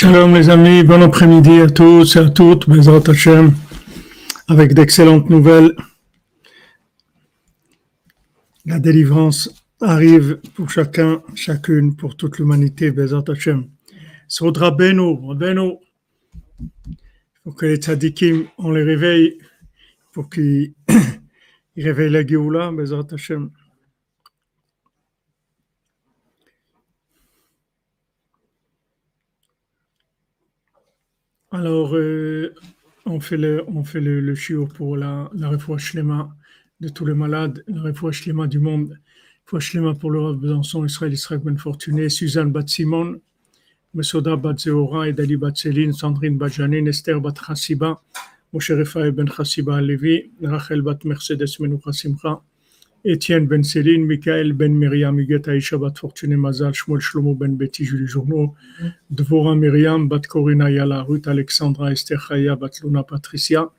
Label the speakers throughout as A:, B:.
A: Shalom les amis, bon après-midi à tous et à toutes, Bezrat Hashem, avec d'excellentes nouvelles. La délivrance arrive pour chacun, chacune, pour toute l'humanité, Bezrat Hashem. Sodra Beno, Beno. Faut que les tzadikim, on les réveille pour qu'ils réveillent la Géoula, Bezrat Hashem. Alors, euh, on fait le, on fait le, le pour la, la refouach de tous les malades, la refouach du monde, shlema pour le Rav Besançon, Israël, Israël Ben Fortuné, Suzanne Bat Simon, Mesoda Bat Zeora, Edali Bat Céline, Sandrine Bat Janine, Esther Bat Chassiba, Moshe Refaï Ben Chassiba Levi, Rachel Bat Mercedes Menoucha Simcha, Étienne Ben Céline, Michael Ben Myriam, Huguette Aïcha Bat Fortuné Mazal, Shmuel Shlomo Ben Betty, Julie Journaux, Dvora Myriam, Bat Corina Yala, Ruth Alexandra, Esther Chaya, Bat Luna Patricia,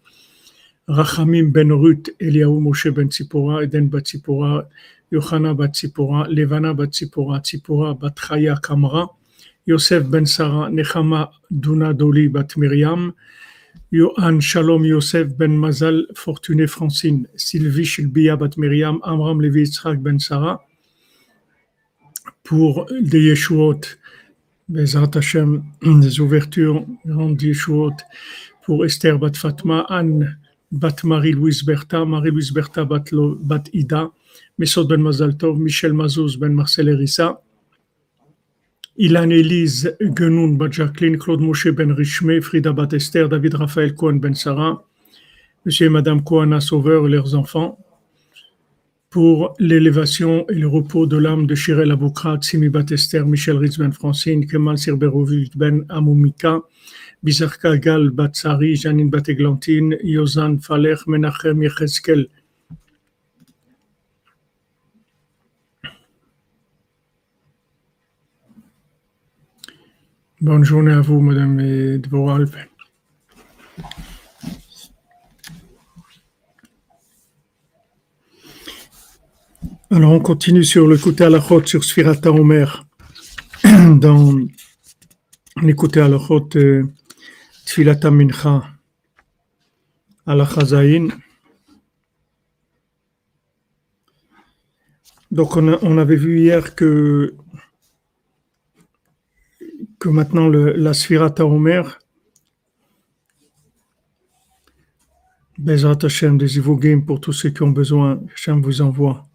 A: Rachamim Ben Ruth, Eliaou Moshe Ben Tzipora, Eden Bat Tzipora, Yohana Bat Tzipora, Levana Bat Tzipora, Tzipora Bat Chaya Kamra, Yosef Ben Sarah, Nechama Duna Doli Bat Myriam, Yohan Shalom Yosef Ben Mazal Fortuné Francine, Sylvie Shilbia Bat Miriam, Amram Levi Yitzhak Ben Sarah, pour des Yeshuot, Bezrat Hashem, des ouvertures, grandes Yeshuot, pour Esther Bat Fatma, Anne Bat Marie-Louise Bertha, Marie-Louise Bertha Bat, Ida, Mesod Ben Mazal Tov, Michel Mazouz Ben Marcel Erissa, Ilan Elise Genoun Bat Jacqueline, Claude Moshe Ben Richmé, Frida Bat Esther, David Raphaël Cohen Ben Sarah, Monsieur et Madame Kohana Sauveur et leurs enfants, pour l'élévation et le repos de l'âme de Shirel Aboukrat, Simi Bat Esther, Michel Ritz Ben Francine, Kemal Sirberovic Ben Amoumika, Bizarka Gal Bat Sari, Janine Bat Eglantine, Yozan Faler, Menachem Yecheskel, Bonne journée à vous, Madame Dvorah Alphen. Alors, on continue sur le la chôte, sur Sfirata Omer, dans à la chôte, Tfilata Mincha, à la Chazaïn. Donc, on, a- on avait vu hier que que maintenant la Sfirata Omer, Bezrat Hashem, des Ivogim pour tous ceux qui ont besoin, Hashem vous envoie.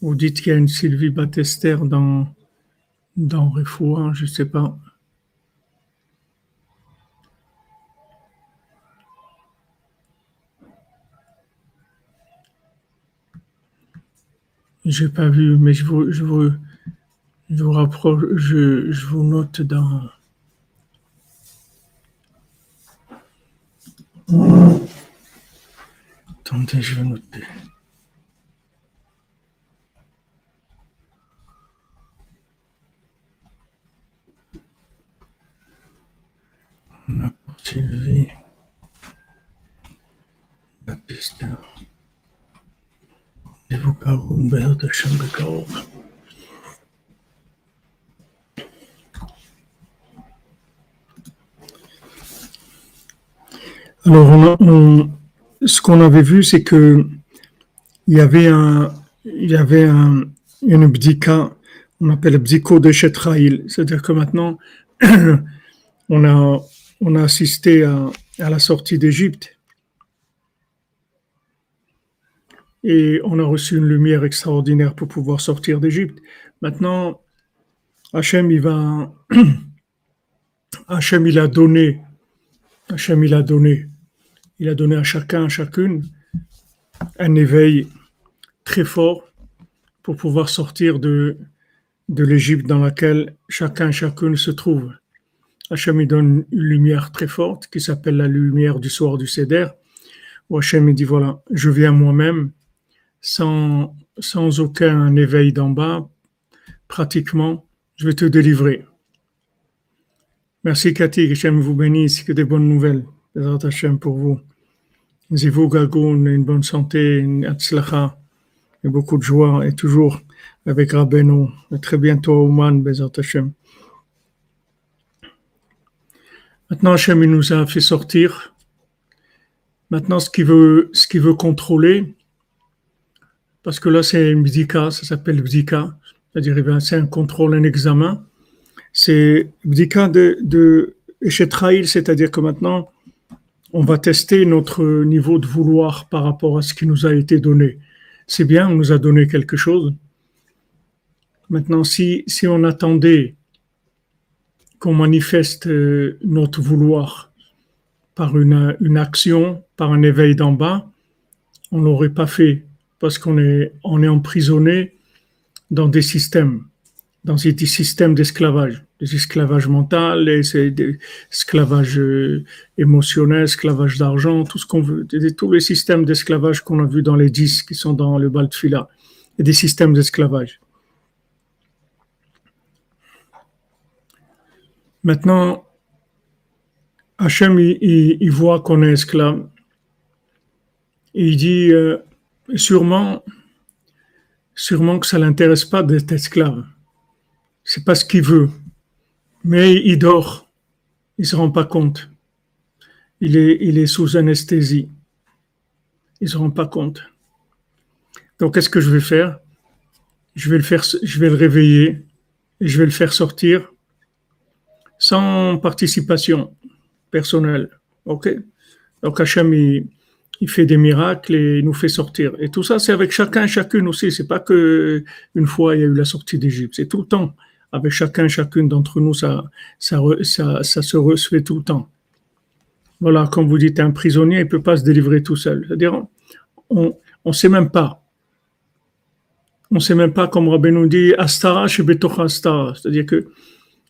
A: Vous dites qu'il y a une Sylvie Batester dans, dans je ne sais pas. J'ai pas vu, mais je vous, je vous, je vous rapproche, je, vous note dans. Attendez, je vais noter. On a pour Sylvie. Baptiste. Alors, ce qu'on avait vu, c'est que il y avait un, il une bdika, on appelle bdiko de Shetraïl. C'est-à-dire que maintenant, on a, on a assisté à la sortie d'Égypte et on a reçu une lumière extraordinaire pour pouvoir sortir d'Égypte. Maintenant, Hachem, il va, Hachem, il a donné, Hachem, il a donné, il a donné à chacun, à chacune, un éveil très fort pour pouvoir sortir de, de l'Égypte dans laquelle chacun, chacune se trouve. Hachem, il donne une lumière très forte qui s'appelle la lumière du soir du Seder, où Hachem, il dit voilà, je viens moi-même sans, sans aucun éveil d'en bas, pratiquement, je vais te délivrer. Merci Cathy, que Hachem vous bénisse, que des bonnes nouvelles. Bezrat Hachem pour vous. Zivou Gagoun, une bonne santé, une atzlacha, et beaucoup de joie, et toujours avec Rabbeinu. Et très bientôt, Ouman, Bezat Hashem. Maintenant, Hashem il nous a fait sortir. Maintenant, ce qu'il veut, ce qu'il veut contrôler, parce que là, c'est une bdika, ça s'appelle bdika, c'est-à-dire c'est un contrôle, un examen. C'est bdika de, de c'est-à-dire que maintenant, on va tester notre niveau de vouloir par rapport à ce qui nous a été donné. C'est bien, on nous a donné quelque chose. Maintenant, si, si on attendait qu'on manifeste euh, notre vouloir par une, une action, par un éveil d'en bas, on ne l'aurait pas fait parce qu'on est, on est emprisonné dans des systèmes, dans des systèmes d'esclavage des esclavages mental, des esclavages euh, émotionnel, esclavage d'argent, tout ce qu'on veut, tous les systèmes d'esclavage qu'on a vus dans les dix qui sont dans le Baltfila, et des systèmes d'esclavage. Maintenant, Hachem, il, voit qu'on est esclave. Il dit, euh, sûrement, sûrement que ça l'intéresse pas d'être esclave. C'est pas ce qu'il veut. Mais il dort. Il se rend pas compte. Il est, il est sous anesthésie. Il se rend pas compte. Donc, qu'est-ce que je vais faire? Je vais, le faire je vais le réveiller et je vais le faire sortir sans participation personnelle. OK? Donc, Hachem, il, il fait des miracles et il nous fait sortir. Et tout ça, c'est avec chacun, chacune aussi. C'est pas que une fois il y a eu la sortie d'Égypte. C'est tout le temps avec chacun, chacune d'entre nous, ça, ça, se fait tout le temps. Voilà, comme vous dites, un prisonnier, il peut pas se délivrer tout seul. C'est-à-dire, on ne sait même pas. On ne sait même pas, comme Rabbi nous dit, Astara chez Astara. C'est-à-dire que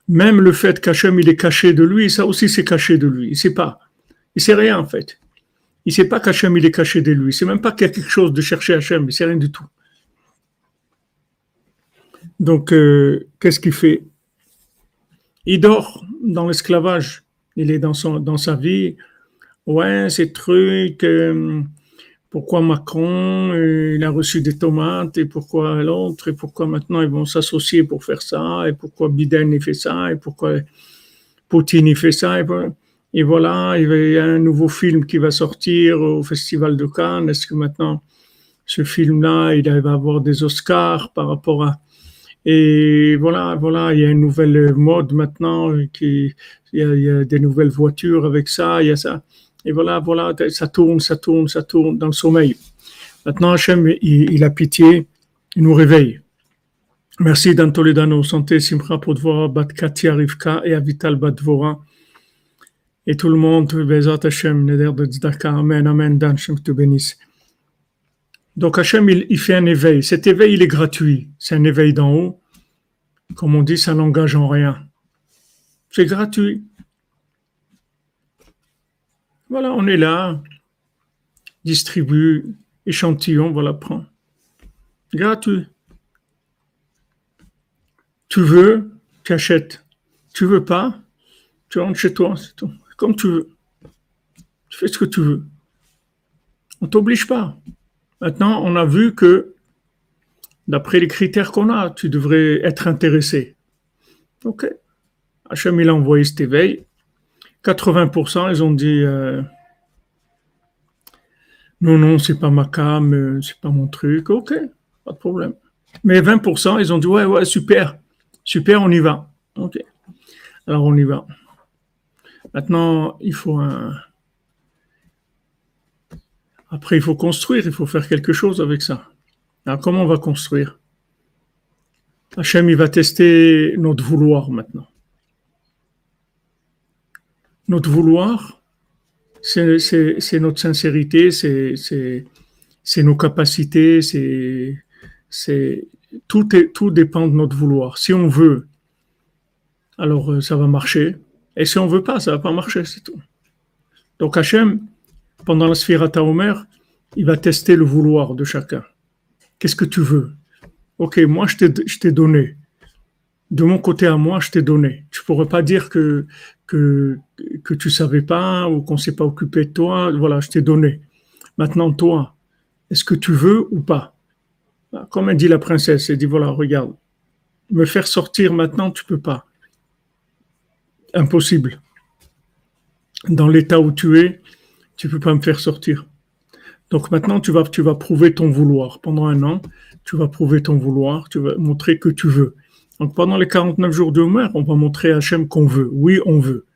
A: même le fait qu'Hachem, il est caché de lui, ça aussi c'est caché de lui. Il ne sait pas. Il ne sait rien en fait. Il ne sait pas qu'Hachem, il est caché de lui. C'est même pas qu'il y a quelque chose de chercher Hachem. Il sait rien du tout. Donc, euh, qu'est-ce qu'il fait? Il dort dans l'esclavage. Il est dans, son, dans sa vie. Ouais, ces trucs. Euh, pourquoi Macron, euh, il a reçu des tomates, et pourquoi l'autre, et pourquoi maintenant ils vont s'associer pour faire ça, et pourquoi Biden il fait ça, et pourquoi Poutine il fait ça. Et, voilà, il y a un nouveau film qui va sortir au Festival de Cannes. Est-ce que maintenant, ce film-là, il va avoir des Oscars par rapport à et voilà, voilà, il y a une nouvelle mode maintenant, qui, il, y a, des nouvelles voitures avec ça, il y a ça. Et voilà, voilà, ça tourne, ça tourne, ça tourne dans le sommeil. Maintenant, Hachem, il, a pitié, il nous réveille. Merci Dan Toledano, santé, Simcha Podvora, Bat Katia Rivka et Avital Batvora. Et tout le monde, Bezat Hachem, Neder de Tzedaka, Amen, Amen, Dan, Shem te bénisse. Donc Hachem, il, fait un éveil. Cet éveil, il est gratuit. C'est un éveil d'en haut. Comme on dit, ça n'engage en rien. C'est gratuit. Voilà, on est là, distribue, échantillon, voilà, prends. Gratuit. Tu veux, tu achètes. Tu veux pas, tu rentres chez toi, c'est tout. Comme tu veux. Tu fais ce que tu veux. On t'oblige pas. Maintenant, on a vu que, d'après les critères qu'on a, tu devrais être intéressé. Ok. Hachem, il a envoyé cet éveil. 80%, ils ont dit euh, non, non, c'est pas ma cam, euh, c'est pas mon truc. Ok, pas de problème. Mais 20%, ils ont dit ouais, ouais, super, super, on y va. Ok. Alors on y va. Maintenant, il faut un après, il faut construire, il faut faire quelque chose avec ça. Alors, comment on va construire? Hachem, il va tester notre vouloir maintenant. Notre vouloir, c'est notre sincérité, c'est nos capacités, c'est tout, tout dépend de notre vouloir. Si on veut, alors euh, ça va marcher. Et si on veut pas, ça va pas marcher, c'est tout. Donc Hachem, pendant la Sphirata Omer, il va tester le vouloir de chacun. Qu'est-ce que tu veux? Ok, moi je t'ai donné. De mon côté à moi, je t'ai donné. Tu ne pourrais pas dire que, que, tu savais pas ou qu'on ne s'est pas occupé de toi. Voilà, je t'ai donné. Maintenant, toi, est-ce que tu veux ou pas? Comme a dit la princesse, elle dit, voilà, regarde, me faire sortir maintenant, tu peux pas. Impossible. Dans l'état où tu es, tu peux pas me faire sortir. Donc maintenant, tu vas, tu vas prouver ton vouloir. Pendant un an, tu vas prouver ton vouloir, tu vas montrer que tu veux. Donc pendant les 49 jours de Homer, on va montrer à Hachem qu'on veut. Oui, on veut.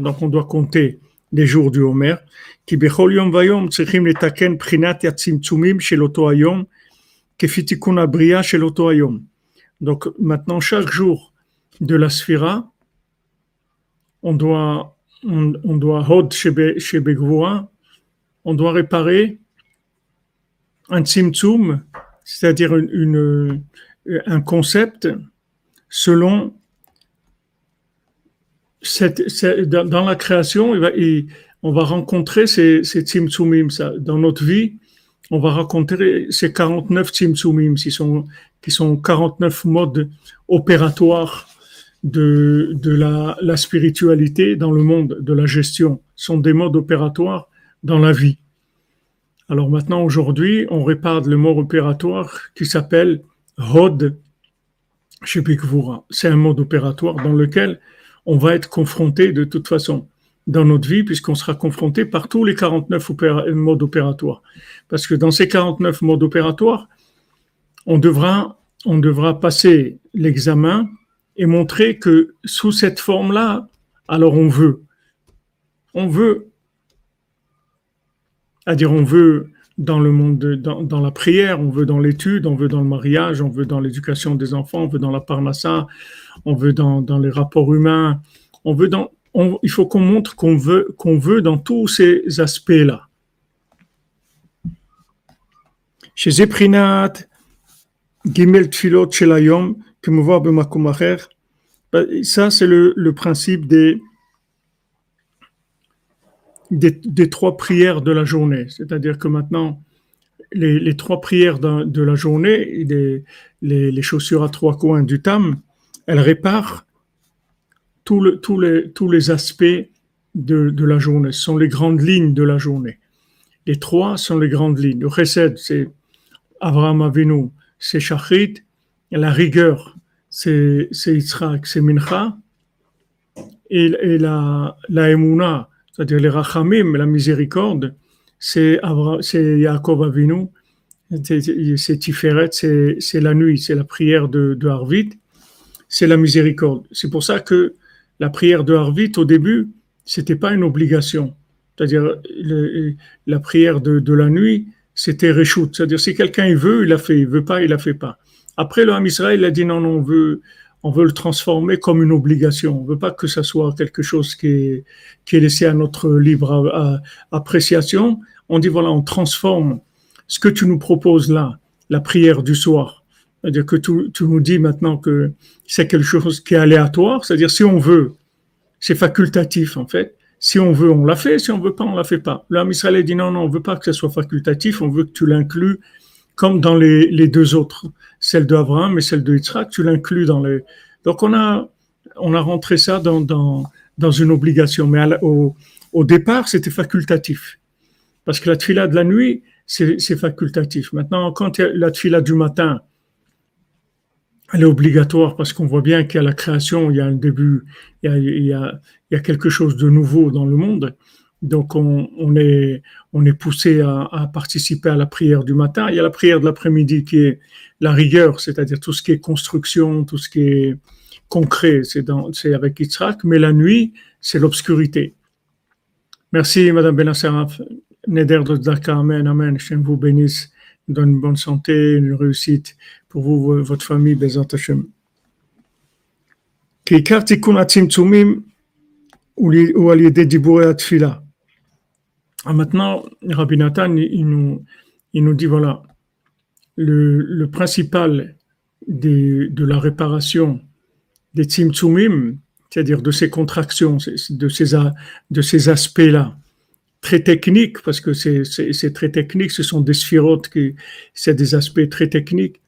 A: Donc on doit compter les jours du Homer. Donc maintenant, chaque jour de la Sphira, on doit, on, on doit on doit réparer un tzimtzum, c'est-à-dire une, un concept selon cette, dans la création, on va rencontrer ces, ces tzimtzumim. Dans notre vie, on va rencontrer ces 49 tzimtzumim, qui sont, qui sont 49 modes opératoires de, la, spiritualité dans le monde, de la gestion, sont des modes opératoires dans la vie. Alors maintenant, aujourd'hui, on répare le mot opératoire qui s'appelle Hod Shepikvura. C'est un mode opératoire dans lequel on va être confronté de toute façon dans notre vie, puisqu'on sera confronté par tous les 49 modes opératoires. Parce que dans ces 49 modes opératoires, on devra, passer l'examen et montrer que sous cette forme-là, alors on veut. On veut. C'est-à-dire, on veut dans le monde, dans, la prière, on veut dans l'étude, on veut dans le mariage, on veut dans l'éducation des enfants, on veut dans la parnassa, on veut dans les rapports humains, on veut dans, il faut qu'on montre qu'on veut, veut dans tous ces aspects-là. Chez Zeprinat, Gimel Tfilot Shelayom, que me voit ça c'est le, principe des, des, trois prières de la journée. C'est-à-dire que maintenant, les, trois prières de, la journée, les, chaussures à trois coins du tam, elles réparent tous les, aspects de, la journée. Ce sont les grandes lignes de la journée. Les trois sont les grandes lignes. Le chesed, c'est Avraham Avinu, c'est Shachrit. La rigueur, c'est Yitzhak, c'est Mincha. Et, la Emuna, c'est-à-dire les rachamim, la miséricorde, c'est Yaakov Avinu, c'est Tiferet, c'est la nuit, c'est la prière de, de Harvit, c'est la miséricorde. C'est pour ça que la prière de Harvit, au début, c'était pas une obligation. C'est-à-dire la prière de, la nuit, c'était Réchout. C'est-à-dire si quelqu'un veut, il l'a fait, il veut pas, il la fait pas. Après, le Ham Israël a dit non, non, on veut, on veut le transformer comme une obligation. On veut pas que ça soit quelque chose qui est laissé à notre libre appréciation. On dit voilà, on transforme ce que tu nous proposes là, la prière du soir. C'est-à-dire que tu, tu, nous dis maintenant que c'est quelque chose qui est aléatoire. C'est-à-dire si on veut, c'est facultatif en fait. Si on veut, on l'a fait. Si on veut pas, on la fait pas. L'homme Israël dit non, non, on veut pas que ce soit facultatif. On veut que tu l'inclues comme dans les, les deux autres, celle d'Abraham et celle de Yitzhak, tu l'inclus dans les. Donc on a, on a rentré ça dans, dans, dans une obligation, mais au, au départ c'était facultatif, parce que la tfila de la nuit c'est facultatif. Maintenant, quand la tfila du matin, elle est obligatoire parce qu'on voit bien qu'à la création, il y a un début, il y a, il y a, il y a quelque chose de nouveau dans le monde. Donc on, on, est, on est poussé à, à, participer à la prière du matin. Il y a la prière de l'après-midi qui est la rigueur, c'est-à-dire tout ce qui est construction, tout ce qui est concret, c'est, avec Yitzhak, mais la nuit, c'est l'obscurité. Merci Madame Benassaraf. Neder de Daka, Amen, Amen. Je vous bénisse, donne une bonne santé, une réussite pour vous, votre famille, Bezat Hashem. כי עיקר תיקון הצמצומים הוא על ידי דיבורי התפילה. Ah, maintenant, Rabbi Nathan, il nous, il nous dit voilà, le, le principal des, de la réparation des tzimtzumim, c'est-à-dire de ces contractions, de ces, de ces aspects-là, très techniques, parce que c'est très technique, ce sont des sphirotes, qui, c'est des aspects très techniques.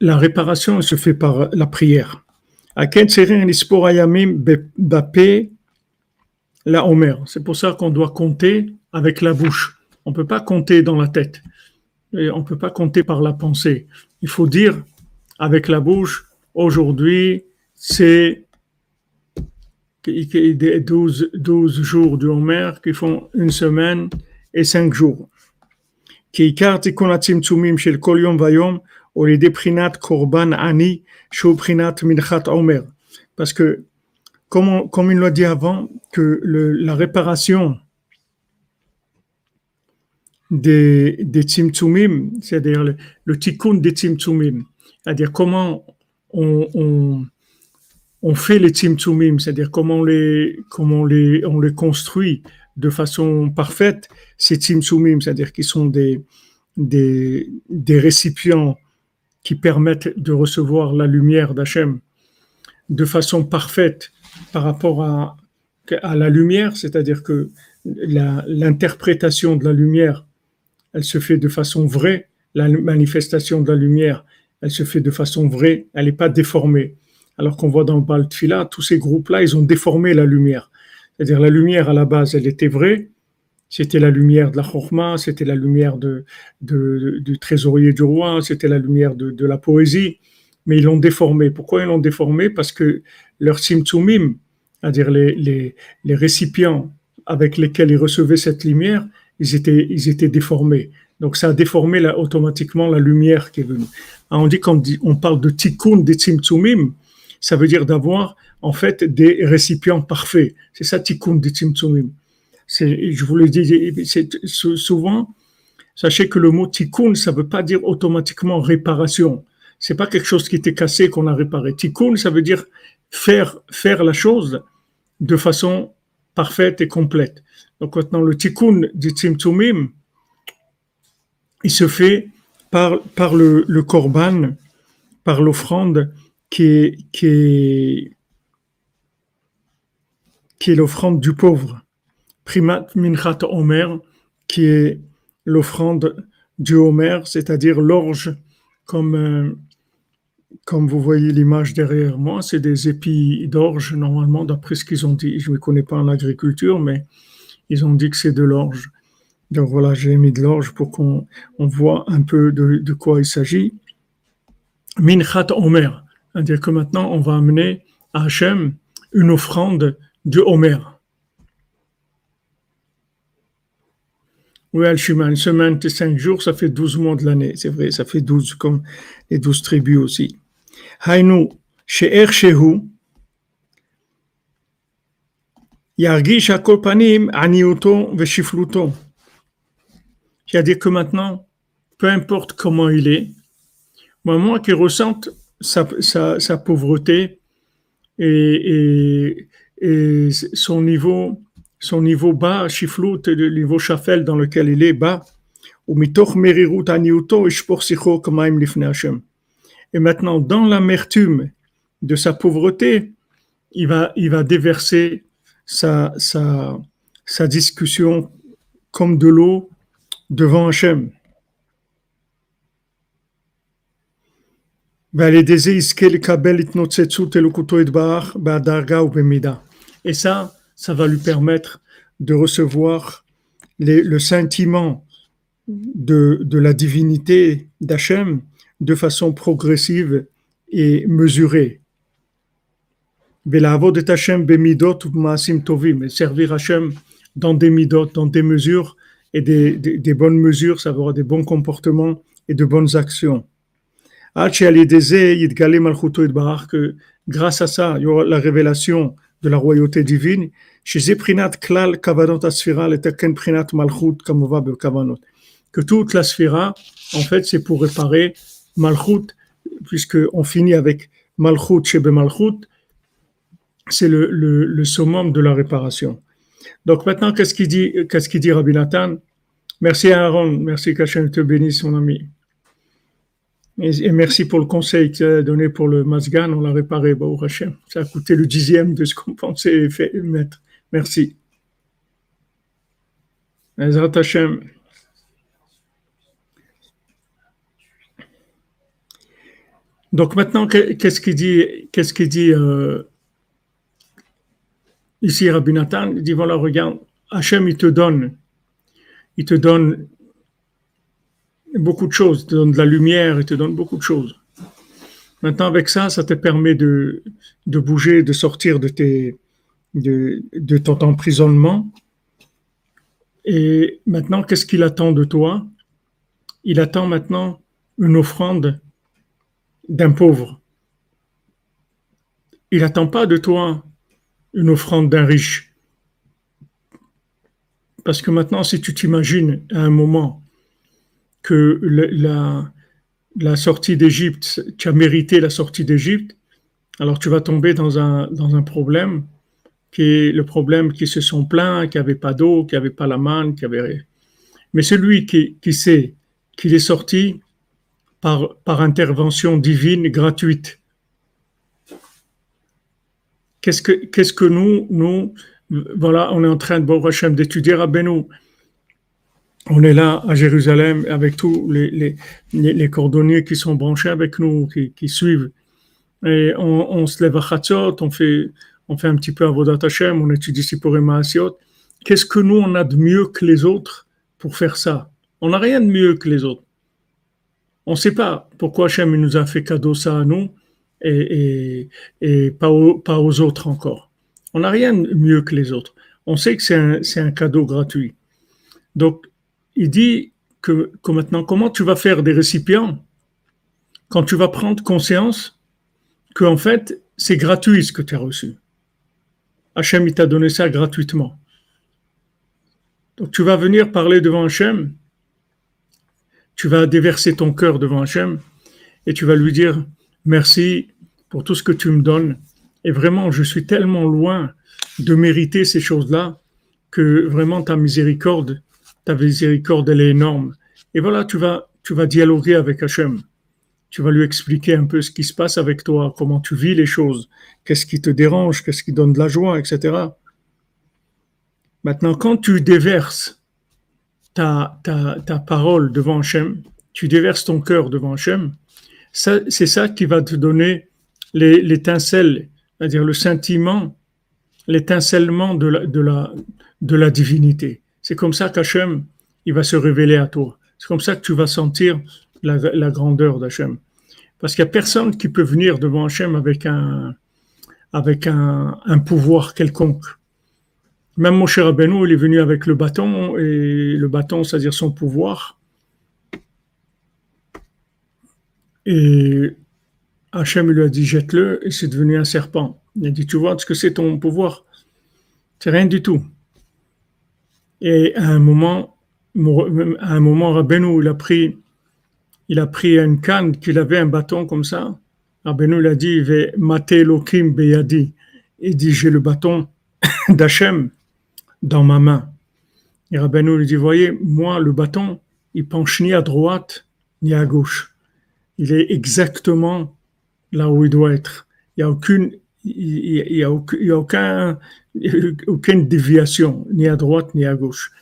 A: la réparation se fait par la prière. la Omer. C'est pour ça qu'on doit compter avec la bouche. On ne peut pas compter dans la tête. On ne peut pas compter par la pensée. Il faut dire avec la bouche, aujourd'hui, c'est 12, 12 jours du Homer qui font une semaine et cinq jours. Parce que, comme, comme il l'a dit avant, que la réparation des, des tzimtzumim, c'est-à-dire le, le tikkun des tzimtzumim, c'est-à-dire comment on, on, fait les tzimtzumim, c'est-à-dire comment on les, comment les, on les construit de façon parfaite, ces tzimtzumim, c'est-à-dire qui sont des, des, des récipients qui permettent de recevoir la lumière d'Hachem de façon parfaite par rapport à, à la lumière, c'est-à-dire que l'interprétation de la lumière, elle se fait de façon vraie, la manifestation de la lumière, elle se fait de façon vraie, elle n'est pas déformée. Alors qu'on voit dans le Baal tous ces groupes-là, ils ont déformé la lumière. C'est-à-dire la lumière à la base, elle était vraie, c'était la lumière de la chorma, c'était la lumière du trésorier du roi, c'était la lumière de, la poésie, mais ils l'ont déformé. Pourquoi ils l'ont déformé Parce que leur simtsumim, c'est-à-dire les, récipients avec lesquels ils recevaient cette lumière, ils étaient, ils étaient déformés. Donc ça a déformé automatiquement la lumière qui est venue. Ah, on dit quand on parle de tikkun des tzimtzumim, ça veut dire d'avoir en fait des récipients parfaits. C'est ça tikkun des tzimtzumim je vous le dis souvent, sachez que le mot tikkun, ça ne veut pas dire automatiquement réparation. C'est pas quelque chose qui était cassé qu'on a réparé. Tikkun, ça veut dire faire, faire la chose de façon parfaite et complète. Donc maintenant, le tikkun du tzimtzumim, il se fait par, le, le korban, par l'offrande qui est l'offrande du pauvre. Primat Minchat Omer, qui est l'offrande du Homer, c'est-à-dire l'orge, comme, euh, comme vous voyez l'image derrière moi, c'est des épis d'orge, normalement, d'après ce qu'ils ont dit. Je ne connais pas en agriculture, mais ils ont dit que c'est de l'orge. Donc voilà, j'ai mis de l'orge pour qu'on on voit un peu de, de quoi il s'agit. Minchat Omer, c'est-à-dire que maintenant on va amener à Hachem une offrande du Homer. Oui, Al-Shuma, une semaine de cinq jours, ça fait douze mois de l'année. C'est vrai, ça fait douze comme les douze tribus aussi. Hainu, she'er shehu, yargish hakol panim aniuto veshifluto. C'est-à-dire que maintenant, peu importe comment il est, moi qui ressente sa, sa, sa pauvreté et, et, et son niveau son niveau bas, chiflout, le niveau chafel dans lequel il est bas, Et maintenant, dans l'amertume de sa pauvreté, il va, il va déverser sa, sa, sa discussion comme de l'eau devant Hachem. Et ça, ça va lui permettre de recevoir le sentiment de, la divinité d'Hachem de façon progressive et mesurée. Servir Hachem dans des midot, dans des mesures et des, bonnes mesures, ça avoir des bons comportements et de bonnes actions. Que grâce à ça, il y aura la révélation de la royauté divine, que toute la sphira, en fait, c'est pour réparer malchut, puisqu'on finit avec malchut chez malchut, c'est le, le, le, summum de la réparation. Donc maintenant, qu'est-ce qu'il dit, qu'est-ce qu'il dit Rabbi Nathan? Merci Aaron, merci qu'Hachem te bénisse, mon ami. Et, merci pour le conseil que tu as donné pour le Masgan, on l'a réparé, bah, Hachem. Ça a coûté le dixième de ce qu'on pensait mettre. Merci. Ezrat Hashem. Donc maintenant, qu'est-ce qu'il dit, dit euh, ici Rabbi Nathan? Il dit voilà, regarde, Hachem, il te donne, il te donne beaucoup de choses, il te donne de la lumière, il te donne beaucoup de choses. Maintenant, avec ça, ça te permet de, bouger, de sortir de, tes, de, de ton emprisonnement. Et maintenant, qu'est-ce qu'il attend de toi? Il attend maintenant une offrande d'un pauvre. Il n'attend pas de toi une offrande d'un riche. Parce que maintenant, si tu t'imagines à un moment que la, sortie d'Égypte, tu as mérité la sortie d'Égypte, alors tu vas tomber dans un, dans un problème qui est le problème qui se sont plaints, qui n'avait pas d'eau, qui n'avait pas la manne, qui avait... Mais celui qui, qui sait qu'il est sorti par, par intervention divine gratuite, qu'est-ce que, qu'est-ce que nous, nous, voilà, on est en train de, d'étudier à Benoît on est là à Jérusalem avec tous les, les, les, cordonniers qui sont branchés avec nous, qui, qui suivent. Et on, se lève à Chatzot, on fait, on fait un petit peu à Vodat Hashem, on étudie Sippurim Maasiot. Qu'est-ce que nous, on a de mieux que les autres pour faire ça? On n'a rien de mieux que les autres. On ne sait pas pourquoi Hachem nous a fait cadeau ça à nous et, et, et pas, pas aux autres encore. On n'a rien de mieux que les autres. On sait que c'est un, un cadeau gratuit. Donc, il dit que, maintenant, comment tu vas faire des récipients quand tu vas prendre conscience qu'en fait, c'est gratuit ce que tu as reçu. Hachem, il t'a donné ça gratuitement. Donc tu vas venir parler devant Hachem, tu vas déverser ton cœur devant Hachem et tu vas lui dire merci pour tout ce que tu me donnes. Et vraiment, je suis tellement loin de mériter ces choses-là que vraiment ta miséricorde ta miséricorde, elle est énorme. Et voilà, tu vas, tu vas dialoguer avec Hachem. Tu vas lui expliquer un peu ce qui se passe avec toi, comment tu vis les choses, qu'est-ce qui te dérange, qu'est-ce qui donne de la joie, etc. Maintenant, quand tu déverses ta, ta, ta parole devant Hachem, tu déverses ton cœur devant Hachem, c'est ça qui va te donner l'étincelle, c'est-à-dire le sentiment, l'étincellement de la, divinité. C'est comme ça qu'Hachem, il va se révéler à toi. C'est comme ça que tu vas sentir la, grandeur d'Hachem. Parce qu'il n'y a personne qui peut venir devant Hachem avec un, avec un, pouvoir quelconque. Même mon cher Rabbeinu, il est venu avec le bâton, et le bâton, c'est-à-dire son pouvoir. Et Hachem lui a dit jette-le, et c'est devenu un serpent. Il a dit tu vois ce que c'est ton pouvoir? C'est rien du tout. Et à un moment, à un moment, Rabbeinu, il a pris, il a pris une canne qu'il avait un bâton comme ça. Rabbeinu, il a dit, maté lokim beyadi. Il dit, j'ai le bâton d'Hachem dans ma main. Et Rabbeinu lui dit, voyez, moi, le bâton, il penche ni à droite, ni à gauche. Il est exactement là où il doit être. Il n'y a aucune, il n'y a, a, aucun, aucune déviation, ni à droite ni à gauche.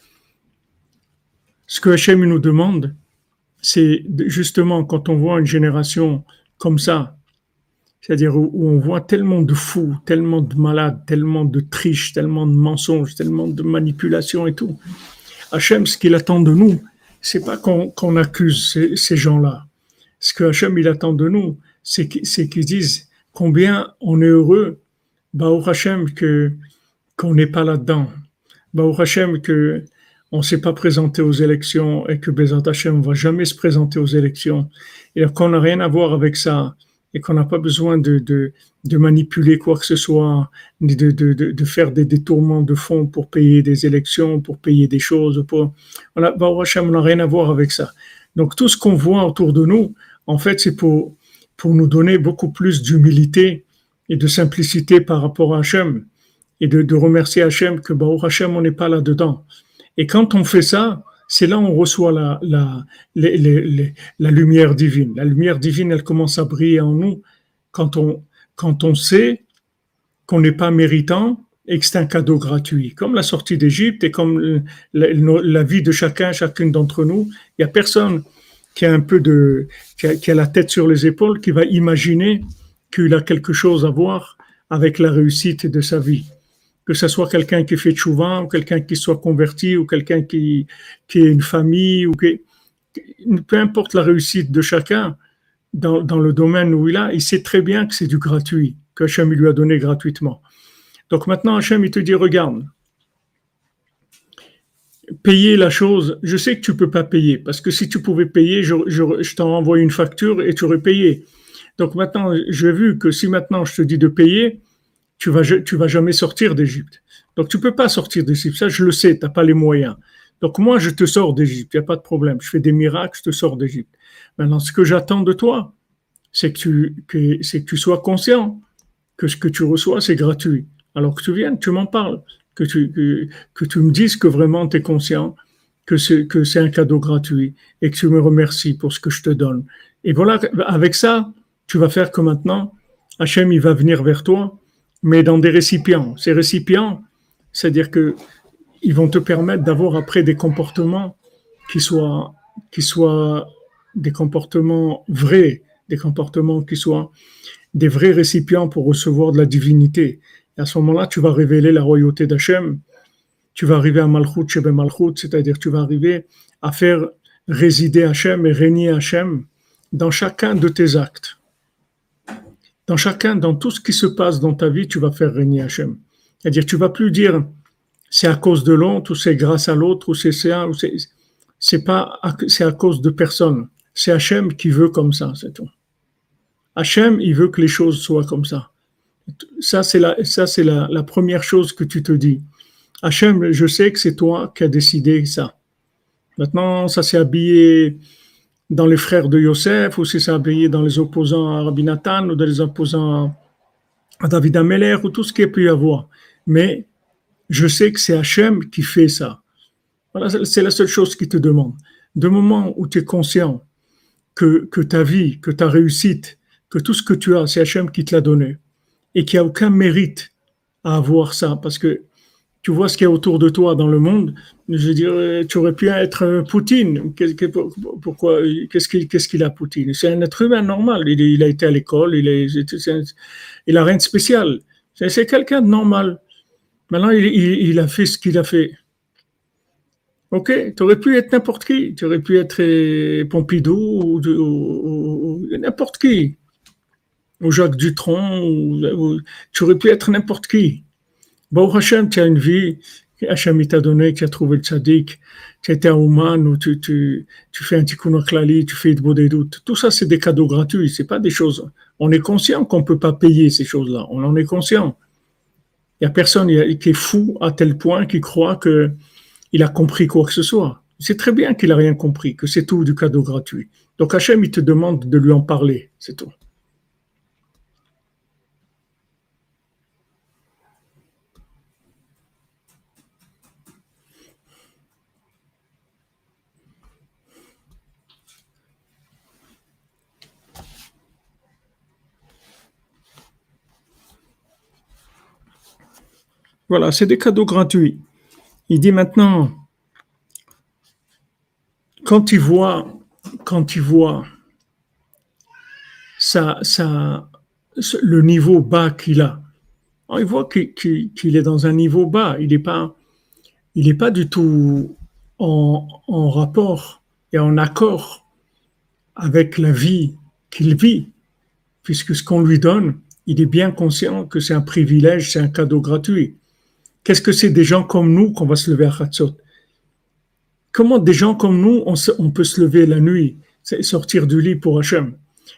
A: Ce que Hachem nous demande, c'est justement quand on voit une génération comme ça, c'est-à-dire où, on voit tellement de fous, tellement de malades, tellement de triches, tellement de mensonges, tellement de manipulations et tout. Hachem, ce qu'il attend de nous, c'est pas qu'on accuse ces, gens-là. Ce que Hachem, il attend de nous, c'est qu'ils disent combien on est heureux, Baruch Hashem, que qu'on n'est pas là-dedans. Baruch Hashem, que on ne s'est pas présenté aux élections et que Bezat Hashem ne va jamais se présenter aux élections et qu'on n'a rien à voir avec ça et qu'on n'a pas besoin de, de, manipuler quoi que ce soit, de, de, de, faire des détournements de fonds pour payer des élections, pour payer des choses. Pour... A, Baruch n'a rien à voir avec ça. Donc tout ce qu'on voit autour de nous, en fait, c'est pour, pour nous donner beaucoup plus d'humilité et de simplicité par rapport à Hachem et de, remercier Hachem que Baruch Hachem, on n'est pas là-dedans. Et quand on fait ça, c'est là où on reçoit la, la, la lumière divine. La lumière divine, elle commence à briller en nous quand on, quand on sait qu'on n'est pas méritant et que c'est un cadeau gratuit. Comme la sortie d'Égypte et comme la, vie de chacun, chacune d'entre nous, il n'y a personne qui a un peu de, qui a, la tête sur les épaules, qui va imaginer qu'il a quelque chose à voir avec la réussite de sa vie. Que ce soit quelqu'un qui fait chouvin, ou quelqu'un qui soit converti, ou quelqu'un qui, qui ait une famille, ou que peu importe la réussite de chacun dans, dans le domaine où il a, il sait très bien que c'est du gratuit, que Hachem lui a donné gratuitement. Donc maintenant, Hachem, il te dit, regarde, payer la chose, je sais que tu peux pas payer, parce que si tu pouvais payer, je, je, t'en envoie une facture et tu aurais payé. Donc maintenant, j'ai vu que si maintenant je te dis de payer, tu vas, tu vas jamais sortir d'Égypte. Donc tu peux pas sortir d'Égypte, ça je le sais, tu n'as pas les moyens. Donc moi, je te sors d'Égypte, il n'y a pas de problème. Je fais des miracles, je te sors d'Égypte. Maintenant, ce que j'attends de toi, c'est que tu, que, c'est que tu sois conscient que ce que tu reçois, c'est gratuit. Alors que tu viennes, tu m'en parles que tu, que, tu me dises que vraiment tu es conscient que c'est, que c'est un cadeau gratuit et que tu me remercies pour ce que je te donne. Et voilà, avec ça, tu vas faire que maintenant, Hachem, il va venir vers toi, mais dans des récipients. Ces récipients, c'est-à-dire que ils vont te permettre d'avoir après des comportements qui soient, qui soient des comportements vrais, des comportements qui soient des vrais récipients pour recevoir de la divinité. Et à ce moment-là, tu vas révéler la royauté d'Hachem. Tu vas arriver à Malchut Shebe Malchut, c'est-à-dire tu vas arriver à faire résider Hachem et régner Hachem dans chacun de tes actes. Dans chacun, dans tout ce qui se passe dans ta vie, tu vas faire régner Hachem. C'est-à-dire, tu vas plus dire c'est à cause de l'autre, ou c'est grâce à l'autre, ou c'est ça, ou c'est, c'est pas, c'est à cause de personne. C'est Hachem qui veut comme ça, c'est tout. Hachem, il veut que les choses soient comme ça. Ça, c'est la, ça, c'est la, première chose que tu te dis. Hachem, je sais que c'est toi qui as décidé ça. Maintenant, ça s'est habillé dans les frères de Yosef, ou c'est habillé dans les opposants à Rabbi Nathan, ou dans les opposants à David Ameller, ou tout ce qu'il y a pu y avoir. Mais je sais que c'est Hachem qui fait ça. Voilà, c'est la seule chose qui te demande. De moment où tu es conscient que, que ta vie, que ta réussite, que tout ce que tu as, c'est Hachem qui te l'a donné, et qu'il n'y a aucun mérite à avoir ça, parce que tu vois ce qu'il y a autour de toi dans le monde, je veux dire, tu aurais pu être Poutine. Pourquoi Qu'est-ce qu'il a, Poutine? C'est un être humain normal. Il, a été à l'école, il, a rien de spécial. C'est quelqu'un de normal. Maintenant, il, a fait ce qu'il a fait. Ok, tu aurais pu être n'importe qui. Tu aurais pu être Pompidou ou n'importe qui ou Jacques Dutronc, tu aurais pu être n'importe qui. Bon, Hachem, tu as une vie, Hachem t'a donné, tu as trouvé le tzaddik, tu été à Ouman, ou tu, tu, fais un tikkun klali, tu fais des doutes. Tout ça, c'est des cadeaux gratuits, c'est pas des choses. On est conscient qu'on peut pas payer ces choses-là, on en est conscient. Il y a personne qui est fou à tel point qu'il croit que il a compris quoi que ce soit. C'est très bien qu'il a rien compris, que c'est tout du cadeau gratuit. Donc Hachem, il te demande de lui en parler, c'est tout. Voilà, c'est des cadeaux gratuits. Il dit maintenant, quand il voit, quand il voit ça, ça, le niveau bas qu'il a, il voit qu'il est dans un niveau bas. Il n'est pas, il n'est pas du tout en, rapport et en accord avec la vie qu'il vit, puisque ce qu'on lui donne, il est bien conscient que c'est un privilège, c'est un cadeau gratuit. Qu'est-ce que c'est des gens comme nous qu'on va se lever à Khatsot Comment des gens comme nous, on, peut se lever la nuit, sortir du lit pour Hachem?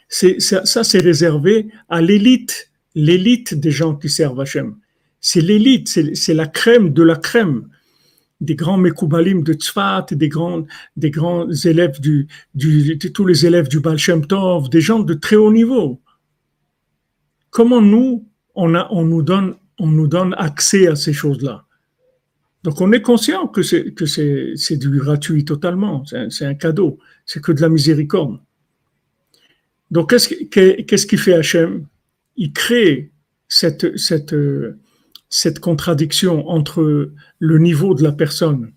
A: Ça, c'est réservé à l'élite, l'élite des gens qui servent Hachem. C'est l'élite, c'est la crème de la crème des grands Mekoubalim de Tzfat, des grands, élèves de tous les élèves du Baal Shem Tov, des gens de très haut niveau. Comment nous, on nous donne on nous donne accès à ces choses-là. Donc on est conscient que c'est du gratuit totalement, c'est un, cadeau, c'est que de la miséricorde. Donc qu'est-ce qu'est-ce qui fait Hachem? Il crée cette contradiction entre le niveau de la personne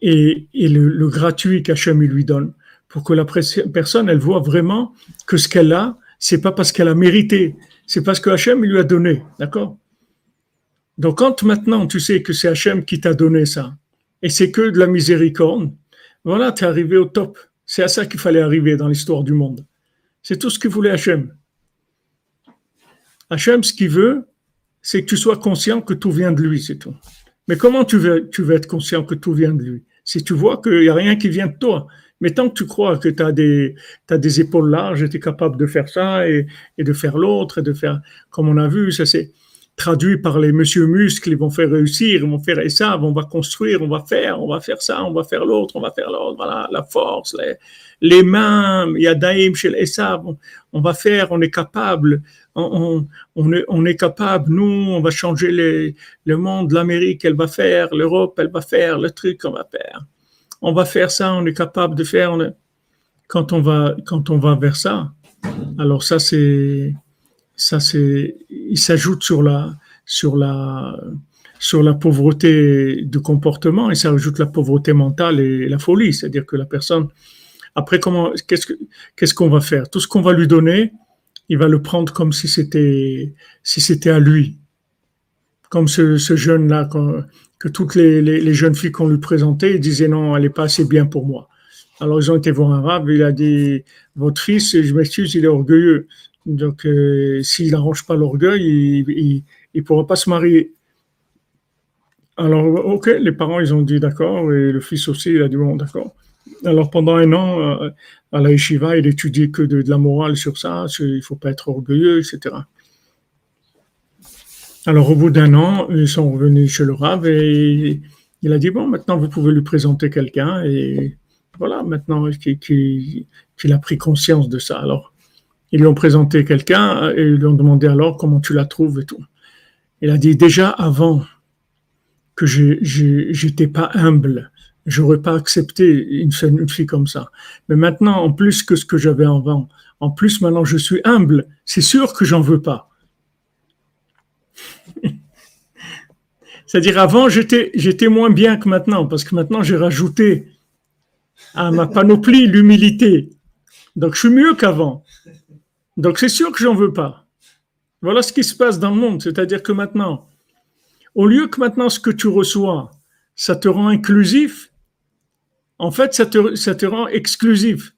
A: et, le gratuit qu'Hachem lui donne pour que la personne, elle voit vraiment que ce qu'elle a, c'est pas parce qu'elle a mérité, c'est parce que Hachem lui a donné, d'accord? Donc quand maintenant tu sais que c'est Hachem qui t'a donné ça, et c'est que de la miséricorde, voilà, tu es arrivé au top. C'est à ça qu'il fallait arriver dans l'histoire du monde. C'est tout ce que voulait Hachem. Hachem, ce qu'il veut, c'est que tu sois conscient que tout vient de lui, c'est tout. Mais comment tu veux, être conscient que tout vient de lui? Si tu vois qu'il n'y a rien qui vient de toi, mais tant que tu crois que tu as des, épaules larges, tu es capable de faire ça et, et de faire l'autre, et de faire, comme on a vu, ça c'est traduit par les monsieur muscles, ils vont faire réussir, ils vont faire ça, on va construire, on va faire, on va faire ça, on va faire l'autre, on va faire l'autre, voilà, la force, les, les mains, il y a Daïm chez l'Essav, on, on, va faire, on est capable, on, est, capable, nous, on va changer les, le monde, l'Amérique, elle va faire, l'Europe, elle va faire, le truc, on va faire on va faire ça, on est capable de faire. Quand on va, quand on va vers ça, alors ça c'est, ça c'est, il s'ajoute sur la, sur la, sur la pauvreté de comportement et ça ajoute la pauvreté mentale et la folie, c'est-à-dire que la personne, après comment, qu'est-ce que, qu'est-ce qu'on va faire? Tout ce qu'on va lui donner, il va le prendre comme si c'était, si c'était à lui, comme ce, ce jeune là que toutes les, jeunes filles qu'on lui présentait disaient non, elle n'est pas assez bien pour moi. Alors ils ont été voir un rab, il a dit votre fils, je m'excuse, il est orgueilleux. Donc euh, s'il n'arrange pas l'orgueil, il ne pourra pas se marier. Alors ok, les parents ils ont dit d'accord et le fils aussi il a dit bon d'accord. Alors pendant un an euh, à la yeshiva, il étudie que de, la morale sur ça, il faut pas être orgueilleux, etc. Alors, au bout d'un an, ils sont revenus chez le Rav et il a dit Bon, maintenant, vous pouvez lui présenter quelqu'un. Et voilà, maintenant qu'il a pris conscience de ça. Alors, ils lui ont présenté quelqu'un et ils lui ont demandé alors comment tu la trouves et tout. Il a dit Déjà avant que je n'étais pas humble, j'aurais pas accepté une, fille comme ça. Mais maintenant, en plus que ce que j'avais avant, en plus maintenant je suis humble, c'est sûr que j'en veux pas. C'est-à-dire avant, j'étais, j'étais moins bien que maintenant, parce que maintenant, j'ai rajouté à ma panoplie l'humilité. Donc, je suis mieux qu'avant. Donc, c'est sûr que j'en veux pas. Voilà ce qui se passe dans le monde. C'est-à-dire que maintenant, au lieu que maintenant ce que tu reçois, ça te rend inclusif, en fait, ça te, rend exclusif.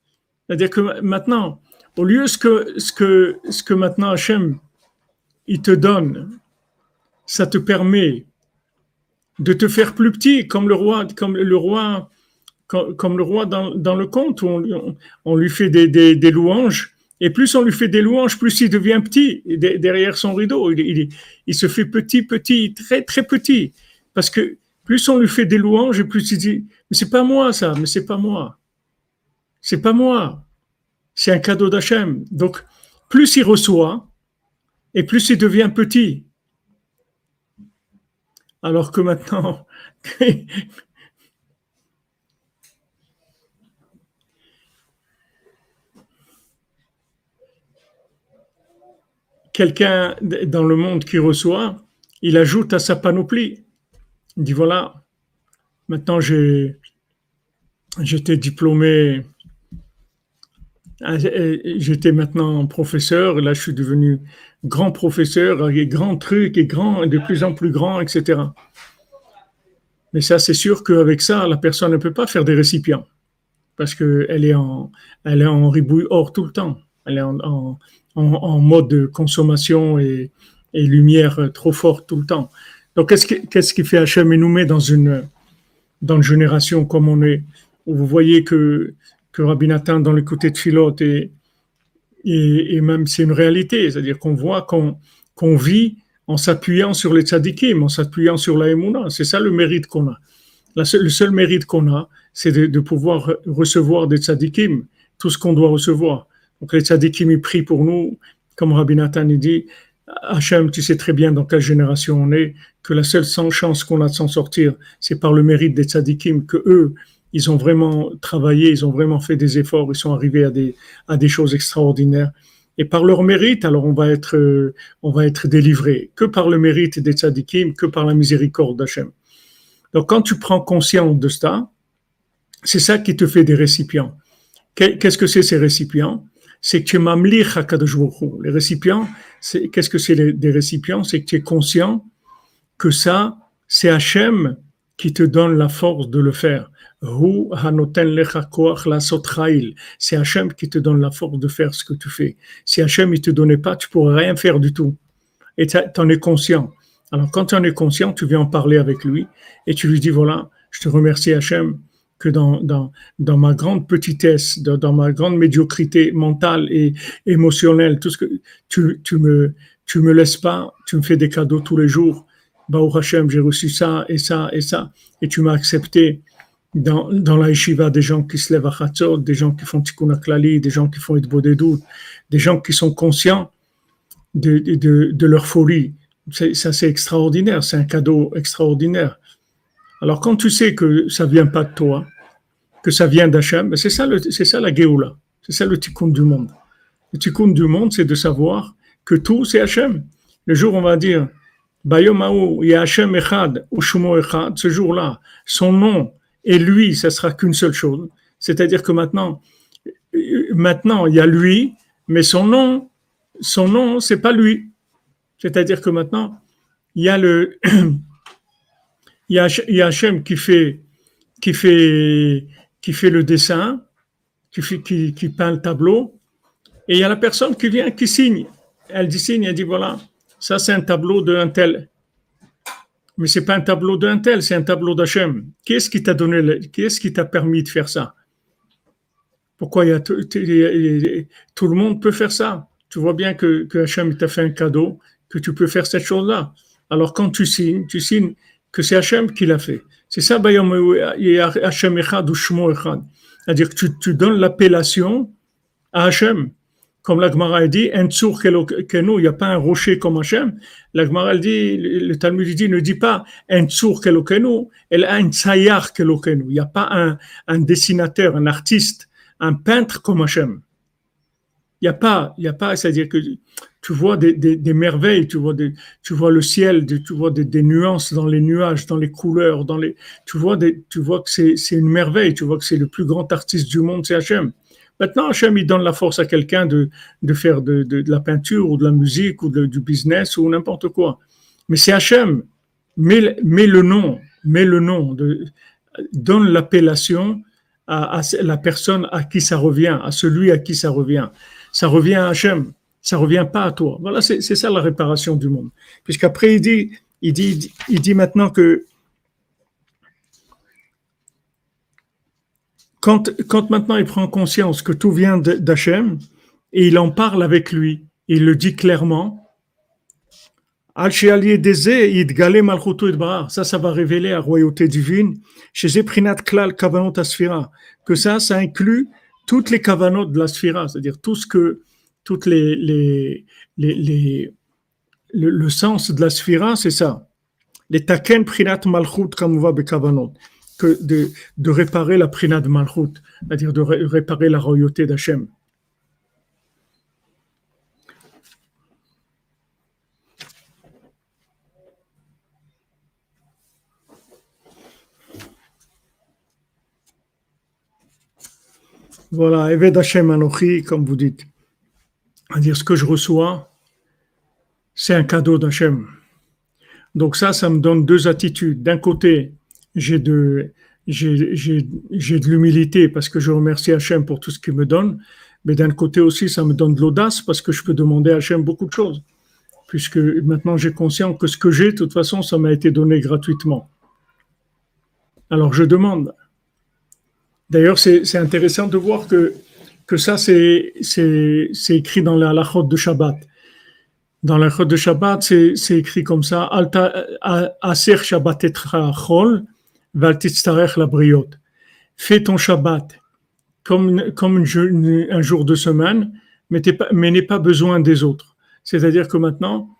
A: C'est-à-dire que maintenant, au lieu que, ce que, maintenant Hachem, il te donne, ça te permet de te faire plus petit, comme le roi, comme le roi, comme, le roi dans, le conte où on, lui fait des, louanges. Et plus on lui fait des louanges, plus il devient petit derrière son rideau. Il, se fait petit, petit, très, très petit. Parce que plus on lui fait des louanges, plus il dit, mais c'est pas moi ça, mais c'est pas moi. C'est pas moi. C'est un cadeau d'Hachem. Donc, plus il reçoit, et plus il devient petit. Alors que maintenant, quelqu'un dans le monde qui reçoit, il ajoute à sa panoplie. Il dit voilà, maintenant j'étais diplômé, j'étais maintenant professeur, là je suis devenu grand professeur, avec grands trucs et grand, de plus en plus grand, etc. Mais ça, c'est sûr qu'avec ça, la personne ne peut pas faire des récipients parce qu'elle est en, est en ribouille or tout le temps. Elle est en, en, en mode de consommation et, et, lumière trop forte tout le temps. Donc, qu'est-ce qui, qu'est-ce qui fait Hachem et nous met dans une, dans une génération comme on est, où vous voyez que, que Rabbi Nathan, dans le côté de Philote et, et, même c'est une réalité, c'est-à-dire qu'on voit qu'on vit en s'appuyant sur les tzadikim, en s'appuyant sur la émouna. C'est ça le mérite qu'on a. le seul mérite qu'on a, c'est de, pouvoir recevoir des tzadikim, tout ce qu'on doit recevoir. Donc les tzadikim, ils prient pour nous, comme Rabbi Nathan dit, Hachem, tu sais très bien dans quelle génération on est, que la seule chance qu'on a de s'en sortir, c'est par le mérite des tzadikim, que eux, ils ont vraiment travaillé, ils ont vraiment fait des efforts, ils sont arrivés à des, à des choses extraordinaires. Et par leur mérite, alors on va être, euh, on va être délivré. Que par le mérite des tzadikim, que par la miséricorde d'Hachem. Donc quand tu prends conscience de ça, c'est ça qui te fait des récipients. Qu'est-ce que c'est ces récipients? C'est que tu es mamlich HaKadosh Les récipients, qu'est-ce que c'est des récipients? C'est que tu es conscient que ça, c'est Hachem qui te donne la force de le faire. C'est Hachem qui te donne la force de faire ce que tu fais. Si Hachem ne te donnait pas, tu pourrais rien faire du tout. Et tu en es conscient. Alors quand tu en es conscient, tu viens en parler avec lui et tu lui dis, voilà, je te remercie Hachem que dans, dans, dans ma grande petitesse, dans, ma grande médiocrité mentale et émotionnelle, tout ce que tu, tu me tu me laisses pas, tu me fais des cadeaux tous les jours. Bah, Hachem, j'ai reçu ça et ça et ça, et tu m'as accepté dans, dans la yeshiva des gens qui se lèvent à Chatzot, des gens qui font Tikkun Aklali, des gens qui font des doutes, des gens qui sont conscients de, de, de leur folie. Ça, c'est extraordinaire, c'est un cadeau extraordinaire. Alors, quand tu sais que ça vient pas de toi, que ça vient d'Hachem, ben, c'est ça, c'est ça la Géoula, c'est ça le tikkun du monde. Le tikkun du monde, c'est de savoir que tout, c'est Hachem. Le jour, on va dire, Bayomaou, il y a Hachem Echad, ou Shumo Echad, ce jour-là, son nom et lui, ça sera qu'une seule chose. C'est-à-dire que maintenant, maintenant, il y a lui, mais son nom, son nom, c'est pas lui. C'est-à-dire que maintenant, il y a le, il y a, il Hachem qui fait, qui fait, qui fait le dessin, qui, qui, qui peint le tableau, et il y a la personne qui vient, qui signe. Elle dit signe, elle dit voilà, ça c'est un tableau d'un tel. Mais c'est pas un tableau d'un tel, c'est un tableau d'Hachem. Qu'est-ce qui t'a donné, qu'est-ce qui t'a permis de faire ça? Pourquoi il y a tout, le monde peut faire ça? Tu vois bien que, que Hachem t'a fait un cadeau, que tu peux faire cette chose-là. Alors quand tu signes, tu signes que c'est Hachem qui l'a fait. C'est ça, Hachem Echad ou Shmo Echad. C'est-à-dire que tu, donnes l'appellation à Hachem. Comme la Gemara dit, il n'y a pas un rocher comme Hachem. La Gemara dit, le Talmud dit, ne dit pas elle a un tsayar. Il n'y a pas un, un dessinateur, un artiste, un peintre comme Hachem. Il n'y a pas, il y a pas, c'est-à-dire que tu vois des, des, merveilles, tu vois, des, tu vois le ciel, tu vois des, nuances dans les nuages, dans les couleurs, dans les, tu vois, des, tu vois que c'est, une merveille, tu vois que c'est le plus grand artiste du monde, c'est Hachem. Maintenant, Hachem, il donne la force à quelqu'un de, de faire de, de, la peinture ou de la musique ou du business ou n'importe quoi. Mais c'est Hachem. Mets, met le nom, met le nom, de, donne l'appellation à, la personne à qui ça revient, à celui à qui ça revient. Ça revient à Hachem, ça revient pas à toi. Voilà, c'est ça la réparation du monde. Puisqu'après, il dit, il dit, il dit maintenant que quand, quand maintenant il prend conscience que tout vient d'Hachem, et il en parle avec lui, il le dit clairement, ça, ça va révéler la royauté divine, chez Klal Kavanot Asfira, que ça, ça inclut toutes les kavanot de la sphira, c'est-à-dire tout ce que, toutes les, le, sens de la sphira, c'est ça. Les taken prinat malchut kamuva kavanot que de, de réparer la prina de Malchut, c'est-à-dire de réparer la royauté d'Hachem. Voilà, Eved Hashem Anochi, comme vous dites. C'est-à-dire ce que je reçois, c'est un cadeau d'Hachem. Donc ça, ça me donne deux attitudes. D'un côté, j'ai de, de l'humilité parce que je remercie Hachem pour tout ce qu'il me donne, mais d'un côté aussi, ça me donne de l'audace parce que je peux demander à Hachem beaucoup de choses, puisque maintenant j'ai conscience que ce que j'ai, de toute façon, ça m'a été donné gratuitement. Alors je demande. D'ailleurs, c'est, intéressant de voir que, que ça, c'est, écrit dans la halachot de Shabbat. Dans la halachot de Shabbat, c'est, écrit comme ça, Alta, Aser Shabbat etra chol, la briote. Fais ton Shabbat comme, comme un jour de semaine, mais, n'aie pas besoin des autres. C'est-à-dire que maintenant,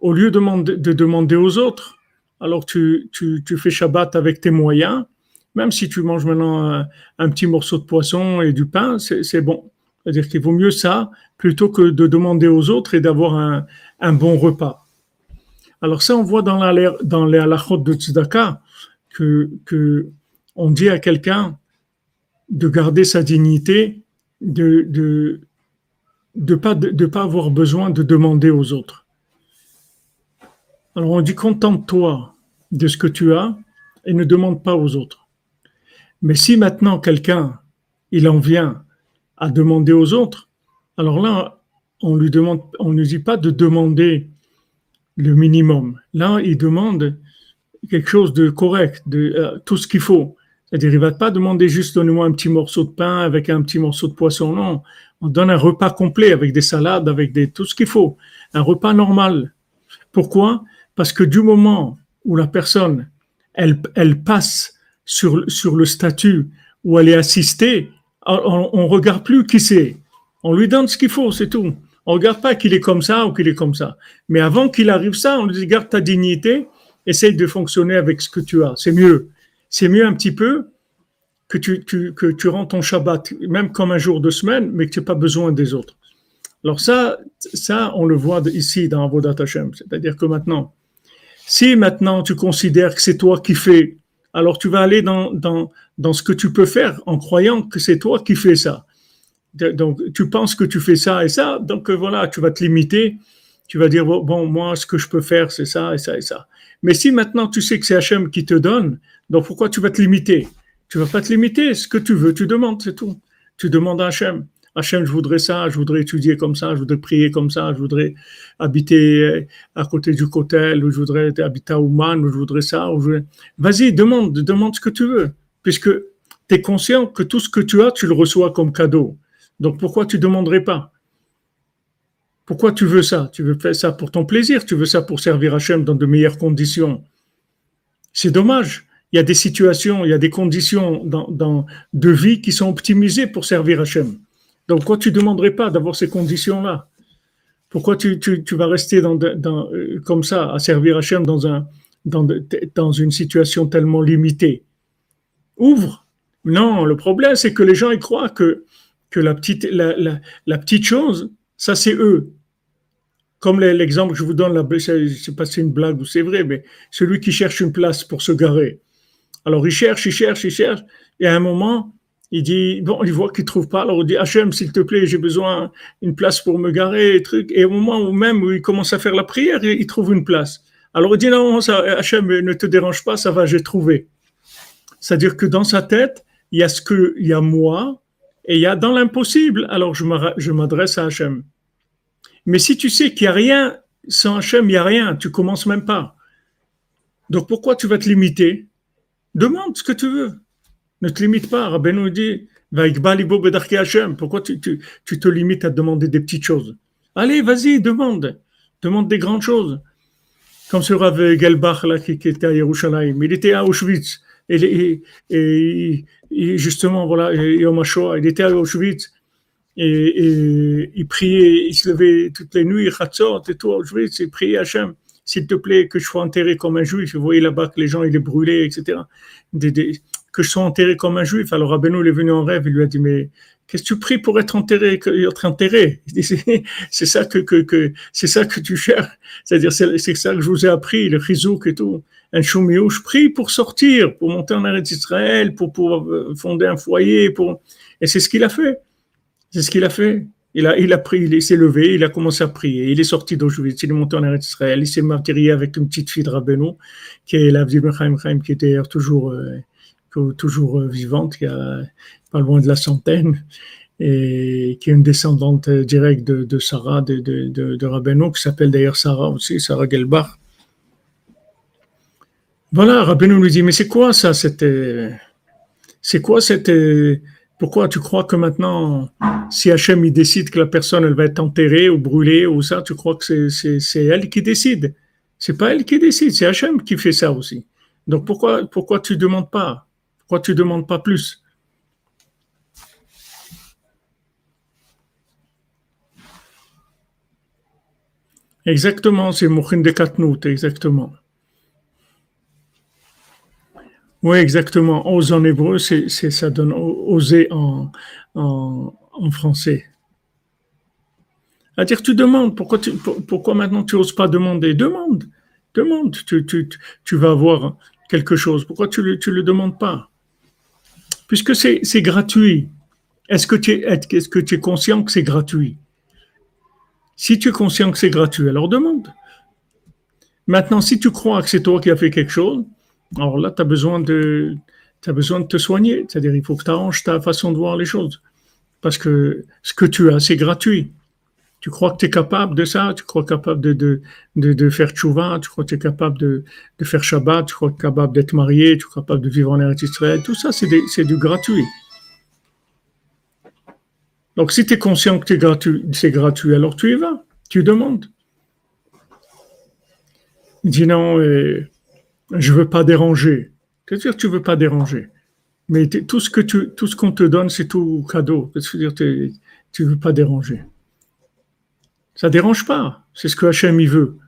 A: au lieu de, de demander aux autres, alors tu, tu, tu, fais Shabbat avec tes moyens, même si tu manges maintenant un, petit morceau de poisson et du pain, c'est bon. C'est-à-dire qu'il vaut mieux ça plutôt que de demander aux autres et d'avoir un, bon repas. Alors ça, on voit dans, la, dans les halachot de Tzedaka, que, dit à quelqu'un, de garder sa dignité, de de de pas de, pas avoir besoin de demander aux autres. Alors on dit contente-toi de ce que tu as et ne demande pas aux autres. Mais si maintenant quelqu'un il en vient à demander aux autres, alors là on lui demande, on ne dit pas de demander le minimum. Là il demande quelque chose de correct, de euh, tout ce qu'il faut. C'est-à-dire, il ne va pas demander juste donnez-moi un petit morceau de pain avec un petit morceau de poisson. Non, on donne un repas complet avec des salades, avec des, tout ce qu'il faut. Un repas normal. Pourquoi? Parce que du moment où la personne, elle, elle passe sur, le statut où elle est assistée, on ne regarde plus qui c'est. On lui donne ce qu'il faut, c'est tout. On ne regarde pas qu'il est comme ça ou qu'il est comme ça. Mais avant qu'il arrive ça, on lui dit garde ta dignité, essaye de fonctionner avec ce que tu as. C'est mieux c'est mieux un petit peu que tu, que tu rends ton Shabbat, même comme un jour de semaine, mais que tu n'as pas besoin des autres. Alors ça, ça, on le voit ici dans Avodat Hashem. C'est-à-dire que maintenant, si maintenant tu considères que c'est toi qui fais, alors tu vas aller dans, dans, dans ce que tu peux faire en croyant que c'est toi qui fais ça. Donc tu penses que tu fais ça et ça, donc euh, voilà, tu vas te limiter. Tu vas dire, bon, moi, ce que je peux faire, c'est ça et ça et ça. Mais si maintenant tu sais que c'est Hachem qui te donne, donc pourquoi tu vas te limiter? Tu vas pas te limiter. Ce que tu veux, tu demandes, c'est tout. Tu demandes à Hachem. Hachem, je voudrais ça, je voudrais étudier comme ça, je voudrais prier comme ça, je voudrais habiter euh, à côté du cotel, ou je voudrais habiter à Ouman, ou je voudrais ça. Ou Vas-y, demande, demande ce que tu veux, puisque tu es conscient que tout ce que tu as, tu le reçois comme cadeau. Donc pourquoi tu demanderais pas? Pourquoi tu veux ça? Tu veux faire ça pour ton plaisir, tu veux ça pour servir Hachem dans de meilleures conditions. C'est dommage il y a des situations, il y a des conditions dans, de vie qui sont optimisées pour servir Hachem. Donc, pourquoi tu ne demanderais pas d'avoir ces conditions-là Pourquoi tu, vas rester dans, euh, comme ça, à servir Hachem dans, un, dans, une situation tellement limitée? Ouvre Non, le problème, c'est que les gens ils croient que, la, petite, chose, ça c'est eux. Comme l'exemple que je vous donne, je ne sais pas si c'est une blague ou c'est vrai, mais celui qui cherche une place pour se garer. Alors il cherche, il cherche, il cherche, et à un moment, il dit, bon, il voit qu'il trouve pas, alors il dit, Hachem, s'il te plaît, j'ai besoin d'une place pour me garer, et truc. Et au moment où même où il commence à faire la prière, il trouve une place. Alors il dit, non, ça, Hachem, ne te dérange pas, ça va, j'ai trouvé. C'est-à-dire que dans sa tête, il y a ce que, il y a moi, et il y a dans l'impossible, alors je m'adresse à Hachem. Mais si tu sais qu'il n'y a rien, sans Hachem, il n'y a rien, tu commences même pas. Donc pourquoi tu vas te limiter? Demande ce que tu veux. Ne te limite pas. Rabbi nous dit, pourquoi tu, tu, tu, te limites à demander des petites choses? Allez, vas-y, demande. Demande des grandes choses. Comme ce Rav Gelbach là, qui, était à Yerushalayim. Il était à Auschwitz. Et, et, et justement, voilà, Yom il était à Auschwitz. Et, il priait, il se levait toutes les nuits, Chatzot et tout, Auschwitz, il priait Hachem s'il te plaît, que je sois enterré comme un juif. Vous voyez là-bas que les gens, ils les brûlaient, etc. que je sois enterré comme un juif. Alors Rabbeinu, est venu en rêve, il lui a dit, mais qu'est-ce que tu pries pour être enterré, être enterré? C'est ça que, que, c'est ça que tu cherches. C'est-à-dire, c'est ça que je vous ai appris, le chizouk et tout. Un choumiou, je prie pour sortir, pour monter en Eretz d'Israël, pour pouvoir euh, fonder un foyer, pour... et c'est ce qu'il a fait. C'est ce qu'il a fait. Il a, il a pris, il s'est levé, il a commencé à prier. Il est sorti d'Auschwitz, il est monté en Eretz Israël, il s'est martyrié avec une petite fille de Rabbeinu, qui est la Chaim Chaim, qui était toujours, euh, toujours euh, vivante, qui a pas loin de la centaine, et qui est une descendante euh, directe de, Sarah, de, de, qui s'appelle d'ailleurs Sarah aussi, Sarah Gelbach. Voilà, Rabbeinu lui dit, mais c'est quoi ça, c'était, c'est quoi cette, pourquoi tu crois que maintenant, si Hachem décide que la personne va être enterrée ou brûlée ou ça, tu crois que c'est elle qui décide? C'est pas elle qui décide, c'est Hachem qui fait ça aussi. Donc pourquoi pourquoi tu demandes pas? Pourquoi tu demandes pas plus? Exactement, c'est Mouchin de Katnout, exactement. Oui, exactement. Ose en hébreu, c'est, ça donne oser en, français. C'est-à-dire, tu demandes. Pourquoi, tu, pourquoi maintenant tu n'oses pas demander? Demande. Demande. Tu vas avoir quelque chose. Pourquoi tu ne le, tu le demandes pas? Puisque c'est gratuit, est-ce que, tu es, conscient que c'est gratuit? Si tu es conscient que c'est gratuit, alors demande. Maintenant, si tu crois que c'est toi qui as fait quelque chose, alors là, tu as besoin de, as besoin de te soigner. C'est-à-dire, il faut que tu arranges ta façon de voir les choses. Parce que ce que tu as, c'est gratuit. Tu crois que tu es capable de ça, tu crois capable de, de, de, faire tchouva, tu crois que tu es capable de, de faire Shabbat, tu crois que es capable d'être marié, tu crois capable de vivre en Eretz Israël? Tout ça, c'est du gratuit. Donc, si tu es conscient que c'est gratuit, alors tu y vas, tu demandes. Il non, je veux pas déranger. C'est-à-dire tu veux pas déranger. Mais tout ce qu'on te donne, c'est tout cadeau. C'est-à-dire tu veux pas déranger. Ça dérange pas. C'est ce que Hachem il veut.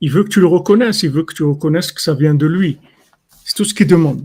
A: Il veut que tu le reconnaisses. Il veut que tu reconnaisses que ça vient de lui. C'est tout ce qu'il demande.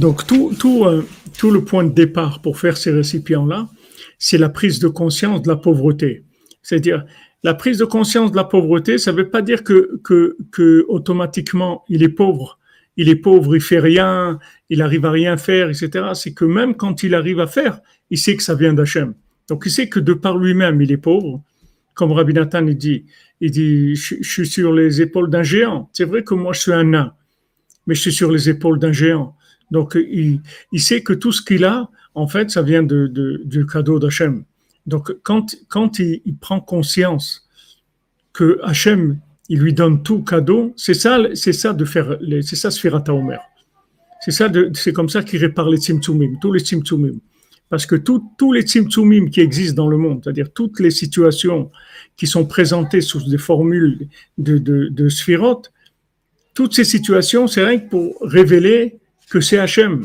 A: Donc euh, tout le point de départ pour faire ces récipients-là, c'est la prise de conscience de la pauvreté. C'est-à-dire, la prise de conscience de la pauvreté, ça ne veut pas dire que, que, que automatiquement il est pauvre. Il est pauvre, il fait rien, il arrive à rien faire, etc. C'est que même quand il arrive à faire, il sait que ça vient d'Hachem. Donc il sait que de par lui-même, il est pauvre. Comme Rabbi Nathan dit, il dit, je suis sur les épaules d'un géant. C'est vrai que moi je suis un nain, mais je suis sur les épaules d'un géant. Donc, il, sait que tout ce qu'il a, en fait, ça vient du cadeau d'Hachem. Donc, quand, quand il, prend conscience que Hachem, il lui donne tout cadeau, c'est ça, c'est ça de faire, c'est ça Sfirat Omer. C'est ça, c'est comme ça qu'il répare les Tzimtzumim, tous les Tzimtzumim. Parce que tous les Tzimtzumim qui existent dans le monde, c'est-à-dire toutes les situations qui sont présentées sous des formules de, de, de Sphirot, toutes ces situations, c'est rien que pour révéler que c'est Hachem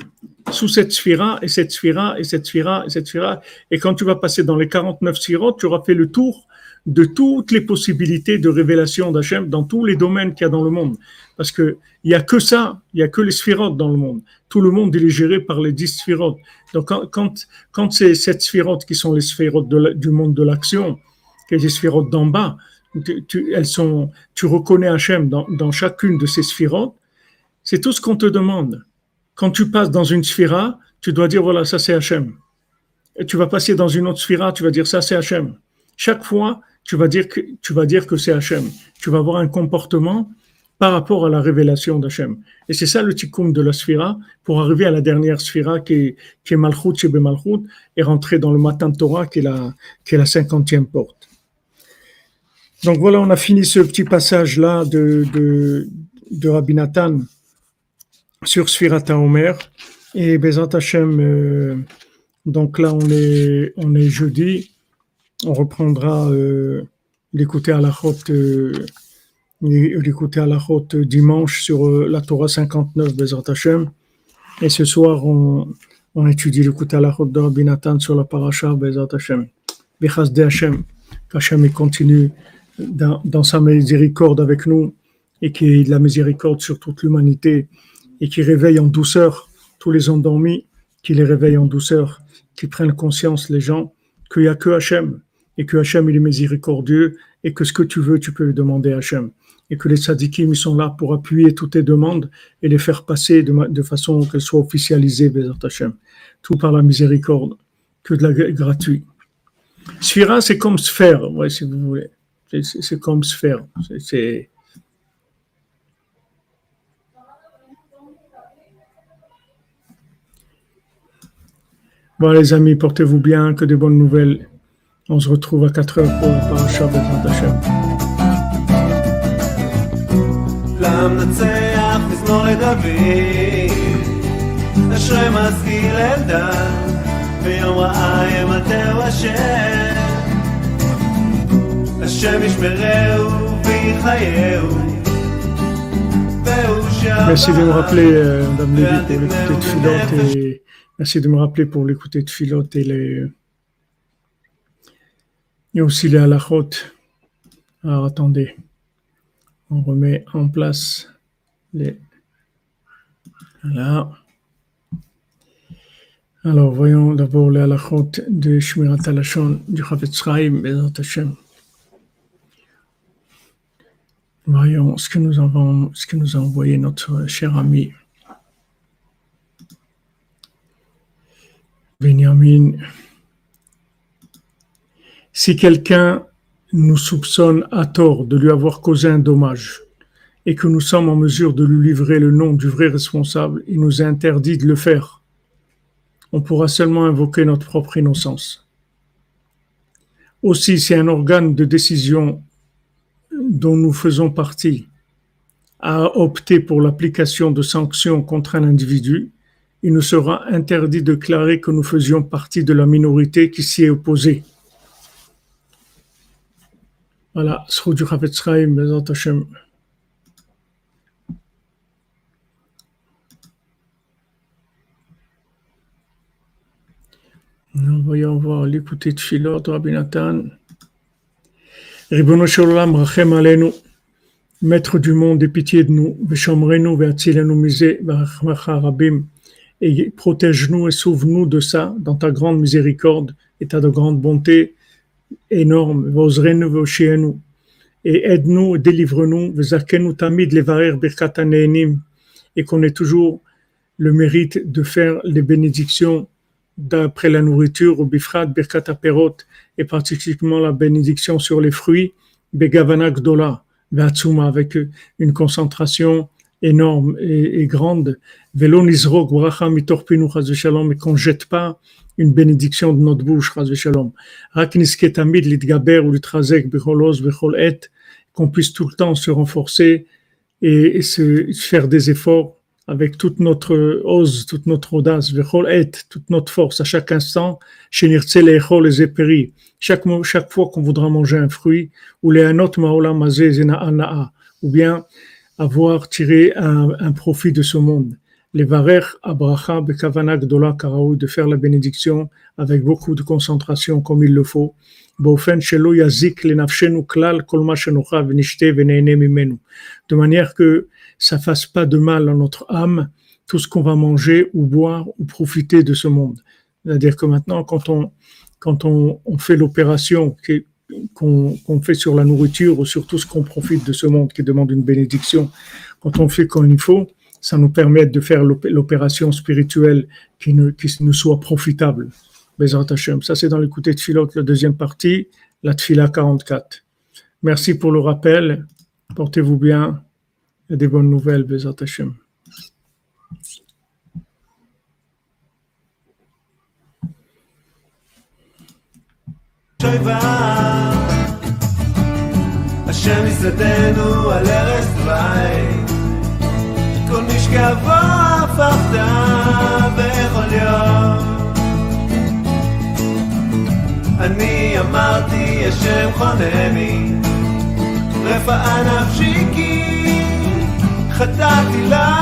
A: sous cette sphira et cette sphira et cette sphira et cette sphira. Et quand tu vas passer dans les 49 sphirotes, tu auras fait le tour de toutes les possibilités de révélation d'Hachem dans tous les domaines qu'il y a dans le monde. Parce que il y a que ça, il y a que les sphirotes dans le monde. Tout le monde est géré par les 10 sphirotes. Donc quand, quand, quand c'est cette sphirotes qui sont les sphirotes du monde de l'action, les sphirotes d'en bas, tu, elles sont, tu reconnais Hachem dans, dans chacune de ces sphirotes, c'est tout ce qu'on te demande. Quand tu passes dans une sphira, tu dois dire voilà, ça c'est Hachem. Et tu vas passer dans une autre sphira, tu vas dire ça c'est Hachem. Chaque fois, tu vas dire que, tu vas dire que c'est Hachem. Tu vas avoir un comportement par rapport à la révélation d'Hachem. Et c'est ça le tikkun de la sphira pour arriver à la dernière sphira qui est, qui Malchut Shebe Malchut et rentrer dans le matin Torah qui est la, cinquantième porte. Donc voilà, on a fini ce petit passage là de, de, de Rabbi Nathan sur Sfirata Omer. Et Bezat Hashem, euh, donc là, on est, on est jeudi. On reprendra euh, l'écouter à la route, euh, la dimanche sur euh, la Torah 59, Bezat Hashem. Et ce soir, on, on étudie l'écouter à la route de Rabbi Nathan sur la paracha Bezat Hashem. Bechaz de Hashem, qu'Hashem continue dans, sa miséricorde avec nous et qu'il ait de la miséricorde sur toute l'humanité et qui réveille en douceur tous les endormis, qui les réveille en douceur, qui prennent conscience les gens qu'il n'y a que Hachem et que Hachem il est miséricordieux et que ce que tu veux, tu peux demander à Hachem. Et que les tzadikim ils sont là pour appuyer toutes tes demandes et les faire passer de, façon qu'elles soient officialisées, Bézat Hachem. Tout par la miséricorde, que de la gratuit. Sphira, c'est comme sphère, si vous voulez. C'est comme sphère. C'est Bon les amis, portez-vous bien, que des bonnes nouvelles. On se retrouve à 4 heures pour la paracha Bezrat Hashem. Merci de me rappeler, euh, Madame Lévy, pour les petites filantes et merci de me rappeler pour l'écouter de Philote et les et aussi les halachot. Alors attendez, on remet en place les voilà. Alors voyons d'abord les halachot de Shmirat du Chavetz Chaim, Hashem. Voyons ce que nous avons, ce que nous a envoyé notre cher ami Benjamin. Si quelqu'un nous soupçonne à tort de lui avoir causé un dommage et que nous sommes en mesure de lui livrer le nom du vrai responsable, il nous est interdit de le faire. On pourra seulement invoquer notre propre innocence. Aussi, si un organe de décision dont nous faisons partie a opté pour l'application de sanctions contre un individu, il nous sera interdit de déclarer que nous faisions partie de la minorité qui s'y est opposée. Voilà, du. Nous voyons voir l'écouter de Philot, Rabbi Nathan. Ribono Rachem Alenu, Maître du monde, aie pitié de nous, Veshomrenu, Veatzilenu Mise, Rabim, et protège-nous et sauve-nous de ça dans ta grande miséricorde et ta de grande bonté énorme, Voshienu, et aide-nous, délivre-nous, et qu'on ait toujours le mérite de faire les bénédictions d'après la nourriture, ou bifrat birkat perot, et particulièrement la bénédiction sur les fruits, begavana gdola, avec une concentration énorme et, grande, velo nizrok bracha mitorpinu shalom, et qu'on jette pas une bénédiction de notre bouche, shalom. Rak tamid litgaber ou litrazek becholos bechol et, qu'on puisse tout le temps se renforcer et, et se faire des efforts avec toute notre ose, toute notre audace, toute notre force à chaque instant, chaque, chaque fois qu'on voudra manger un fruit, ou les ou bien avoir tiré un, un profit de ce monde. Les varer abracha bekavanak dola karaou, de faire la bénédiction avec beaucoup de concentration comme il le faut. De manière que ça fasse pas de mal à notre âme tout ce qu'on va manger ou boire ou profiter de ce monde. C'est-à-dire que maintenant, quand on, quand on, on fait l'opération qu'on fait sur la nourriture ou sur tout ce qu'on profite de ce monde qui demande une bénédiction, quand on fait comme il faut, ça nous permet de faire l'opération spirituelle qui, ne, qui nous soit profitable. Ça, c'est dans l'écouté de Philot, la deuxième partie, la Tfila 44. Merci pour le rappel. Portez-vous bien a des bonnes nouvelles, Bezat Hashem. השם יסדנו על ערש דווי, כל משכבו הפכת בכל יום. אני אמרתי השם חונני, רפאה נפשי כי חטאתי לה.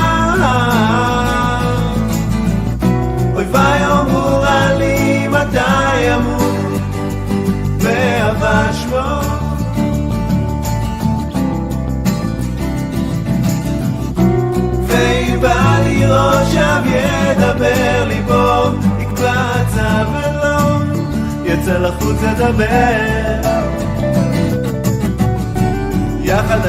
A: אויביי אמרו לי מתי אמור, כבש בו. ויבא לי ראשיו ידבר ליבו, יקבץ ולא יצא לחוץ לדבר. יחד